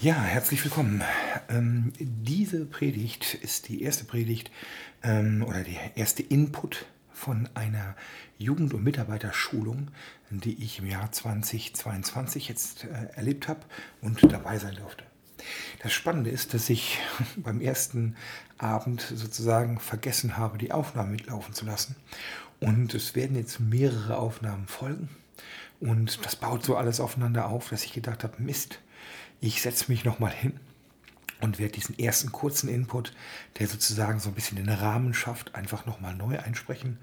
Ja, herzlich willkommen. Ähm, diese Predigt ist die erste Predigt ähm, oder der erste Input von einer Jugend- und Mitarbeiterschulung, die ich im Jahr 2022 jetzt äh, erlebt habe und dabei sein durfte. Das Spannende ist, dass ich beim ersten Abend sozusagen vergessen habe, die Aufnahmen mitlaufen zu lassen. Und es werden jetzt mehrere Aufnahmen folgen. Und das baut so alles aufeinander auf, dass ich gedacht habe, Mist, ich setze mich nochmal hin und werde diesen ersten kurzen Input, der sozusagen so ein bisschen den Rahmen schafft, einfach nochmal neu einsprechen.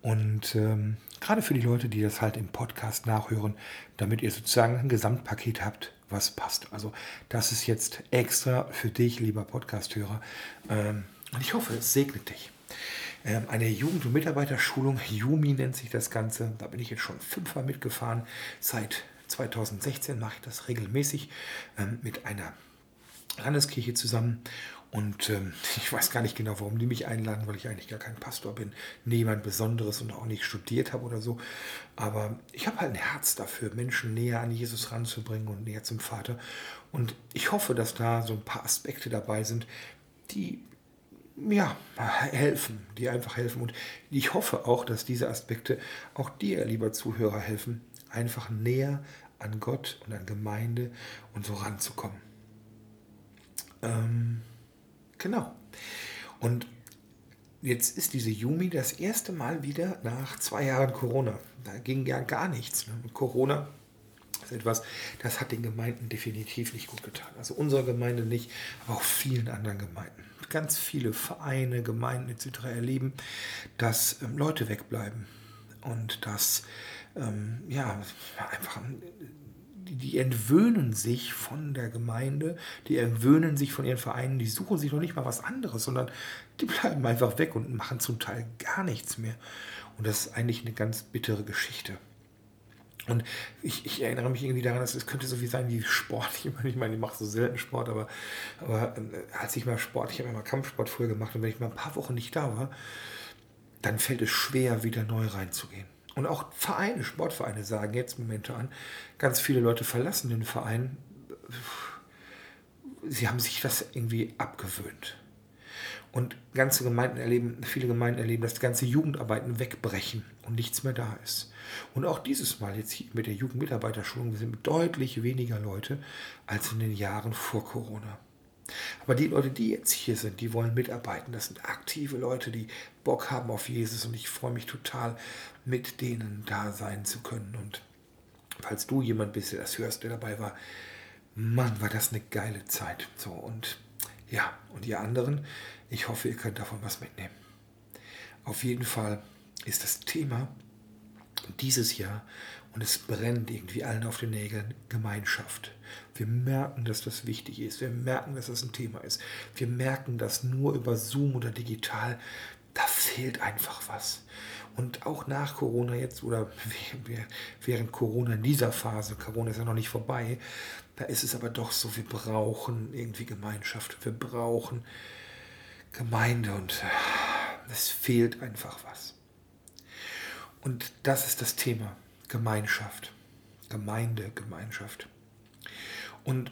Und ähm, gerade für die Leute, die das halt im Podcast nachhören, damit ihr sozusagen ein Gesamtpaket habt, was passt. Also das ist jetzt extra für dich, lieber Podcasthörer. Ähm, und ich hoffe, es segnet dich. Ähm, eine Jugend- und Mitarbeiterschulung, Jumi nennt sich das Ganze. Da bin ich jetzt schon fünfmal mitgefahren. Seit 2016 mache ich das regelmäßig ähm, mit einer Landeskirche zusammen. Und ähm, ich weiß gar nicht genau, warum die mich einladen, weil ich eigentlich gar kein Pastor bin, niemand Besonderes und auch nicht studiert habe oder so. Aber ich habe halt ein Herz dafür, Menschen näher an Jesus ranzubringen und näher zum Vater. Und ich hoffe, dass da so ein paar Aspekte dabei sind, die ja, helfen, die einfach helfen. Und ich hoffe auch, dass diese Aspekte auch dir, lieber Zuhörer, helfen, einfach näher an Gott und an Gemeinde und so ranzukommen. Ähm, genau. Und jetzt ist diese Yumi das erste Mal wieder nach zwei Jahren Corona. Da ging ja gar nichts. Ne? Corona ist etwas, das hat den Gemeinden definitiv nicht gut getan. Also unserer Gemeinde nicht, aber auch vielen anderen Gemeinden. Ganz viele Vereine, Gemeinden etc. erleben, dass ähm, Leute wegbleiben und dass ähm, ja, einfach, die, die entwöhnen sich von der Gemeinde, die entwöhnen sich von ihren Vereinen, die suchen sich noch nicht mal was anderes, sondern die bleiben einfach weg und machen zum Teil gar nichts mehr. Und das ist eigentlich eine ganz bittere Geschichte. Und ich, ich, erinnere mich irgendwie daran, dass es könnte so wie sein wie Sport. Ich meine, ich, meine, ich mache so selten Sport, aber, aber äh, als ich mal Sport, ich habe mal Kampfsport früher gemacht und wenn ich mal ein paar Wochen nicht da war, dann fällt es schwer, wieder neu reinzugehen. Und auch Vereine, Sportvereine sagen jetzt Momente an, ganz viele Leute verlassen den Verein. Sie haben sich das irgendwie abgewöhnt. Und ganze Gemeinden erleben, viele Gemeinden erleben, dass ganze Jugendarbeiten wegbrechen und nichts mehr da ist. Und auch dieses Mal jetzt mit der Jugendmitarbeiterschulung sind deutlich weniger Leute als in den Jahren vor Corona. Aber die Leute, die jetzt hier sind, die wollen mitarbeiten. Das sind aktive Leute, die Bock haben auf Jesus und ich freue mich total, mit denen da sein zu können. Und falls du jemand bist, der das hörst, der dabei war, Mann, war das eine geile Zeit. So und ja, und ihr anderen, ich hoffe, ihr könnt davon was mitnehmen. Auf jeden Fall ist das Thema dieses Jahr und es brennt irgendwie allen auf den Nägeln Gemeinschaft. Wir merken, dass das wichtig ist. Wir merken, dass das ein Thema ist. Wir merken, dass nur über Zoom oder digital, da fehlt einfach was. Und auch nach Corona jetzt oder während Corona in dieser Phase, Corona ist ja noch nicht vorbei, da ist es aber doch so, wir brauchen irgendwie Gemeinschaft. Wir brauchen Gemeinde und es fehlt einfach was. Und das ist das Thema Gemeinschaft, Gemeinde, Gemeinschaft. Und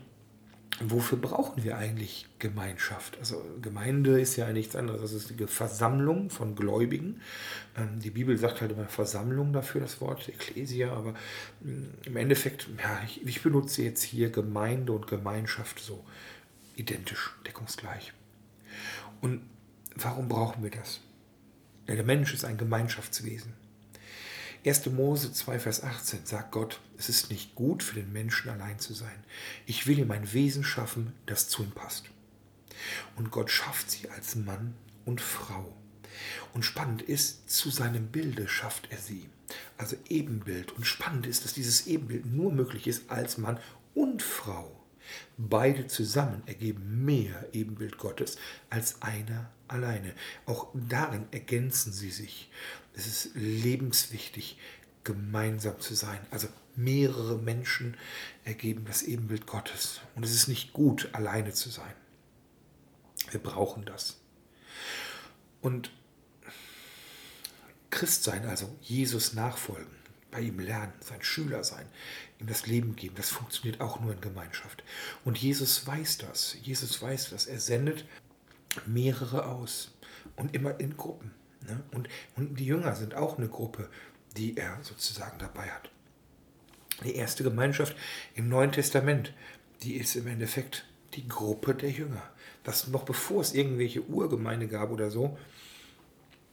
wofür brauchen wir eigentlich Gemeinschaft? Also Gemeinde ist ja nichts anderes. Das ist die Versammlung von Gläubigen. Ähm, die Bibel sagt halt immer Versammlung dafür, das Wort Ekklesia, aber mm, im Endeffekt, ja, ich, ich benutze jetzt hier Gemeinde und Gemeinschaft so identisch, deckungsgleich. Und warum brauchen wir das? Ja, der Mensch ist ein Gemeinschaftswesen. 1. Mose 2, Vers 18 sagt Gott, es ist nicht gut für den Menschen allein zu sein. Ich will ihm ein Wesen schaffen, das zu ihm passt. Und Gott schafft sie als Mann und Frau. Und spannend ist, zu seinem Bilde schafft er sie. Also Ebenbild. Und spannend ist, dass dieses Ebenbild nur möglich ist als Mann und Frau. Beide zusammen ergeben mehr Ebenbild Gottes als einer alleine. Auch darin ergänzen sie sich. Es ist lebenswichtig, gemeinsam zu sein. Also mehrere Menschen ergeben das Ebenbild Gottes. Und es ist nicht gut, alleine zu sein. Wir brauchen das. Und Christ sein, also Jesus nachfolgen, bei ihm lernen, sein Schüler sein, ihm das Leben geben. Das funktioniert auch nur in Gemeinschaft. Und Jesus weiß das. Jesus weiß das. Er sendet mehrere aus und immer in Gruppen. Ne? Und, und die Jünger sind auch eine Gruppe, die er sozusagen dabei hat. Die erste Gemeinschaft im Neuen Testament, die ist im Endeffekt die Gruppe der Jünger. Das noch bevor es irgendwelche Urgemeinde gab oder so,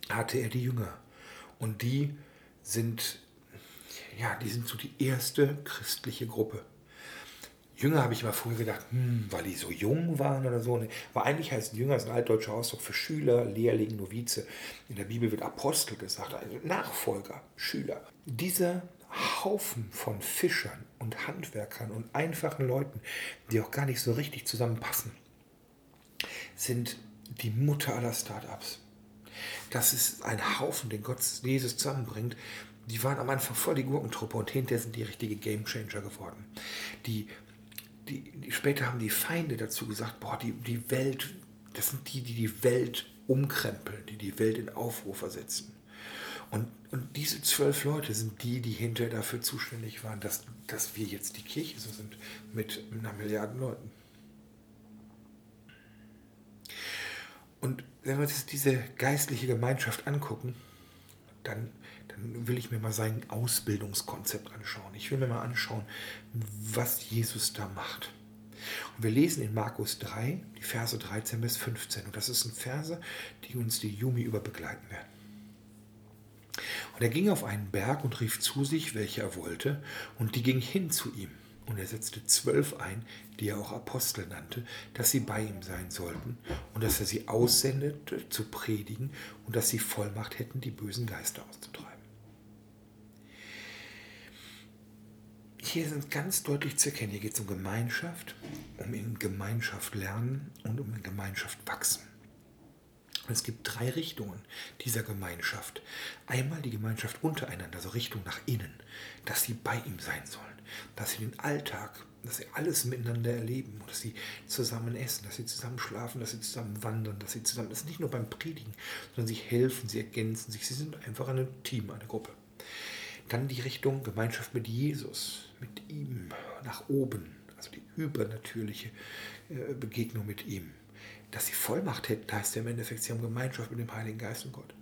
hatte er die Jünger. Und die sind, ja, die sind so die erste christliche Gruppe. Jünger habe ich mal früher gedacht, hm, weil die so jung waren oder so. Aber eigentlich heißt Jünger ist ein altdeutscher Ausdruck für Schüler, Lehrling, Novize. In der Bibel wird Apostel gesagt, also Nachfolger, Schüler. Dieser Haufen von Fischern und Handwerkern und einfachen Leuten, die auch gar nicht so richtig zusammenpassen, sind die Mutter aller Startups. Das ist ein Haufen, den Gott Jesus zusammenbringt. Die waren am Anfang voll die Gurkentruppe und hinterher sind die richtige Gamechanger geworden. Die, die, die, später haben die Feinde dazu gesagt, boah, die, die Welt, das sind die, die die Welt umkrempeln, die die Welt in Aufruhr versetzen. Und, und diese zwölf Leute sind die, die hinterher dafür zuständig waren, dass, dass wir jetzt die Kirche so sind mit einer Milliarde Leuten. Und wenn wir uns diese geistliche Gemeinschaft angucken, dann, dann will ich mir mal sein Ausbildungskonzept anschauen. Ich will mir mal anschauen, was Jesus da macht. Und wir lesen in Markus 3, die Verse 13 bis 15. Und das sind Verse, die uns die Jumi über begleiten werden. Und er ging auf einen Berg und rief zu sich, welche er wollte, und die ging hin zu ihm. Und er setzte zwölf ein, die er auch Apostel nannte, dass sie bei ihm sein sollten und dass er sie aussendete zu predigen und dass sie Vollmacht hätten, die bösen Geister auszutreiben. Hier sind ganz deutlich zu erkennen, hier geht es um Gemeinschaft, um in Gemeinschaft lernen und um in Gemeinschaft wachsen. Es gibt drei Richtungen dieser Gemeinschaft. Einmal die Gemeinschaft untereinander, so Richtung nach innen, dass sie bei ihm sein sollen, dass sie den Alltag, dass sie alles miteinander erleben, dass sie zusammen essen, dass sie zusammen schlafen, dass sie zusammen wandern, dass sie zusammen, das ist nicht nur beim Predigen, sondern sie helfen, sie ergänzen sich, sie sind einfach ein Team, eine Gruppe. Dann die Richtung Gemeinschaft mit Jesus, mit ihm, nach oben, also die übernatürliche äh, Begegnung mit ihm dass sie Vollmacht hätten, heißt ja im Endeffekt, sie haben Gemeinschaft mit dem Heiligen Geist und Gott.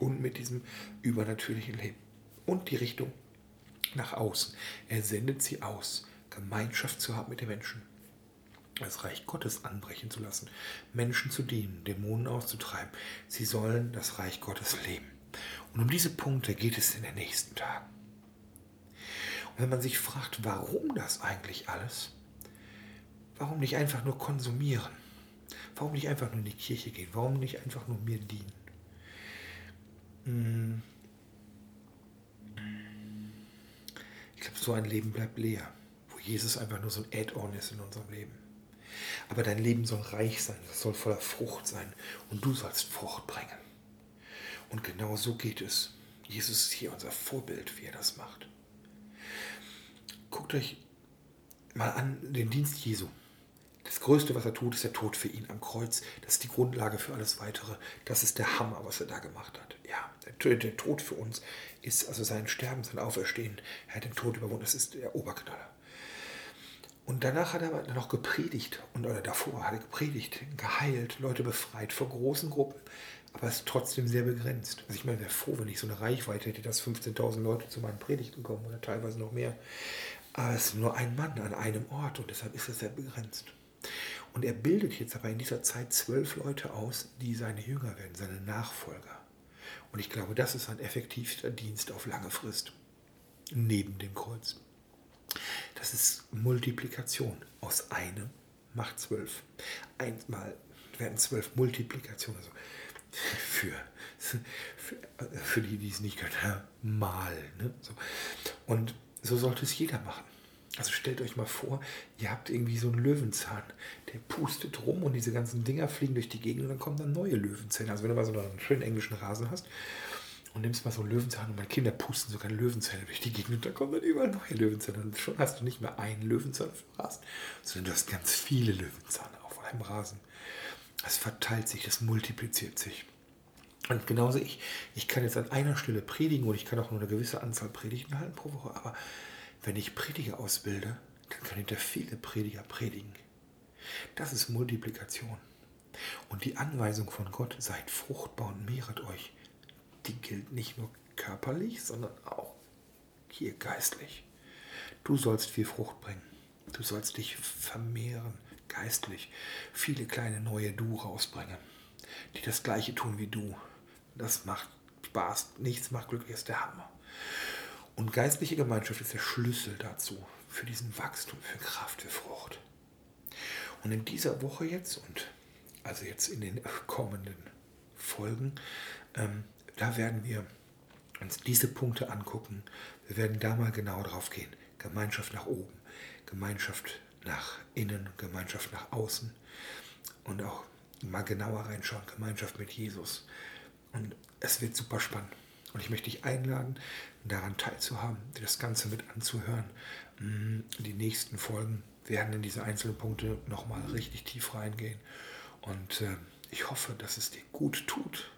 Und mit diesem übernatürlichen Leben. Und die Richtung nach außen. Er sendet sie aus, Gemeinschaft zu haben mit den Menschen. Das Reich Gottes anbrechen zu lassen, Menschen zu dienen, Dämonen auszutreiben. Sie sollen das Reich Gottes leben. Und um diese Punkte geht es in den nächsten Tagen. Und wenn man sich fragt, warum das eigentlich alles, warum nicht einfach nur konsumieren? Warum nicht einfach nur in die Kirche gehen? Warum nicht einfach nur mir dienen? So ein Leben bleibt leer, wo Jesus einfach nur so ein Add-on ist in unserem Leben. Aber dein Leben soll reich sein, es soll voller Frucht sein und du sollst Frucht bringen. Und genau so geht es. Jesus ist hier unser Vorbild, wie er das macht. Guckt euch mal an den Dienst Jesu. Das Größte, was er tut, ist der Tod für ihn am Kreuz. Das ist die Grundlage für alles Weitere. Das ist der Hammer, was er da gemacht hat. Ja, der, Tod für uns ist also sein Sterben, sein Auferstehen. Er hat den Tod überwunden. Das ist der Oberknaller. Und danach hat er noch gepredigt, und, oder davor hat er gepredigt, geheilt, Leute befreit vor großen Gruppen. Aber es ist trotzdem sehr begrenzt. Also ich meine, wäre froh, wenn ich so eine Reichweite hätte, dass 15.000 Leute zu meinen Predigten kommen oder teilweise noch mehr. Aber es ist nur ein Mann an einem Ort und deshalb ist es sehr begrenzt. Und er bildet jetzt aber in dieser Zeit zwölf Leute aus, die seine Jünger werden, seine Nachfolger. Und ich glaube, das ist ein effektivster Dienst auf lange Frist, neben dem Kreuz. Das ist Multiplikation. Aus einem macht zwölf. Einmal werden zwölf Multiplikationen. Also für, für, für die, die es nicht können, mal. Ne? So. Und so sollte es jeder machen. Also stellt euch mal vor, ihr habt irgendwie so einen Löwenzahn, der pustet rum und diese ganzen Dinger fliegen durch die Gegend und dann kommen dann neue Löwenzähne. Also wenn du mal so einen schönen englischen Rasen hast und nimmst mal so einen Löwenzahn und meine Kinder pusten sogar Löwenzähne durch die Gegend und dann kommen dann überall neue Löwenzähne. Und schon hast du nicht mehr einen Löwenzahn auf dem Rasen, sondern du hast ganz viele Löwenzahne auf einem Rasen. Es verteilt sich, es multipliziert sich. Und genauso ich, ich kann jetzt an einer Stelle predigen und ich kann auch nur eine gewisse Anzahl Predigten halten pro Woche, aber wenn ich Prediger ausbilde, dann können hinter viele Prediger predigen. Das ist Multiplikation. Und die Anweisung von Gott, seid fruchtbar und mehret euch, die gilt nicht nur körperlich, sondern auch hier geistlich. Du sollst viel Frucht bringen. Du sollst dich vermehren, geistlich. Viele kleine neue Du rausbringen, die das Gleiche tun wie du. Das macht Spaß. Nichts macht glücklich, ist der Hammer. Und geistliche Gemeinschaft ist der Schlüssel dazu, für diesen Wachstum, für Kraft, für Frucht. Und in dieser Woche jetzt und also jetzt in den kommenden Folgen, ähm, da werden wir uns diese Punkte angucken. Wir werden da mal genau drauf gehen. Gemeinschaft nach oben, Gemeinschaft nach innen, Gemeinschaft nach außen und auch mal genauer reinschauen, Gemeinschaft mit Jesus. Und es wird super spannend. Und ich möchte dich einladen, daran teilzuhaben, dir das Ganze mit anzuhören. Mm, die nächsten Folgen werden in diese einzelnen Punkte nochmal richtig tief reingehen. Und äh, ich hoffe, dass es dir gut tut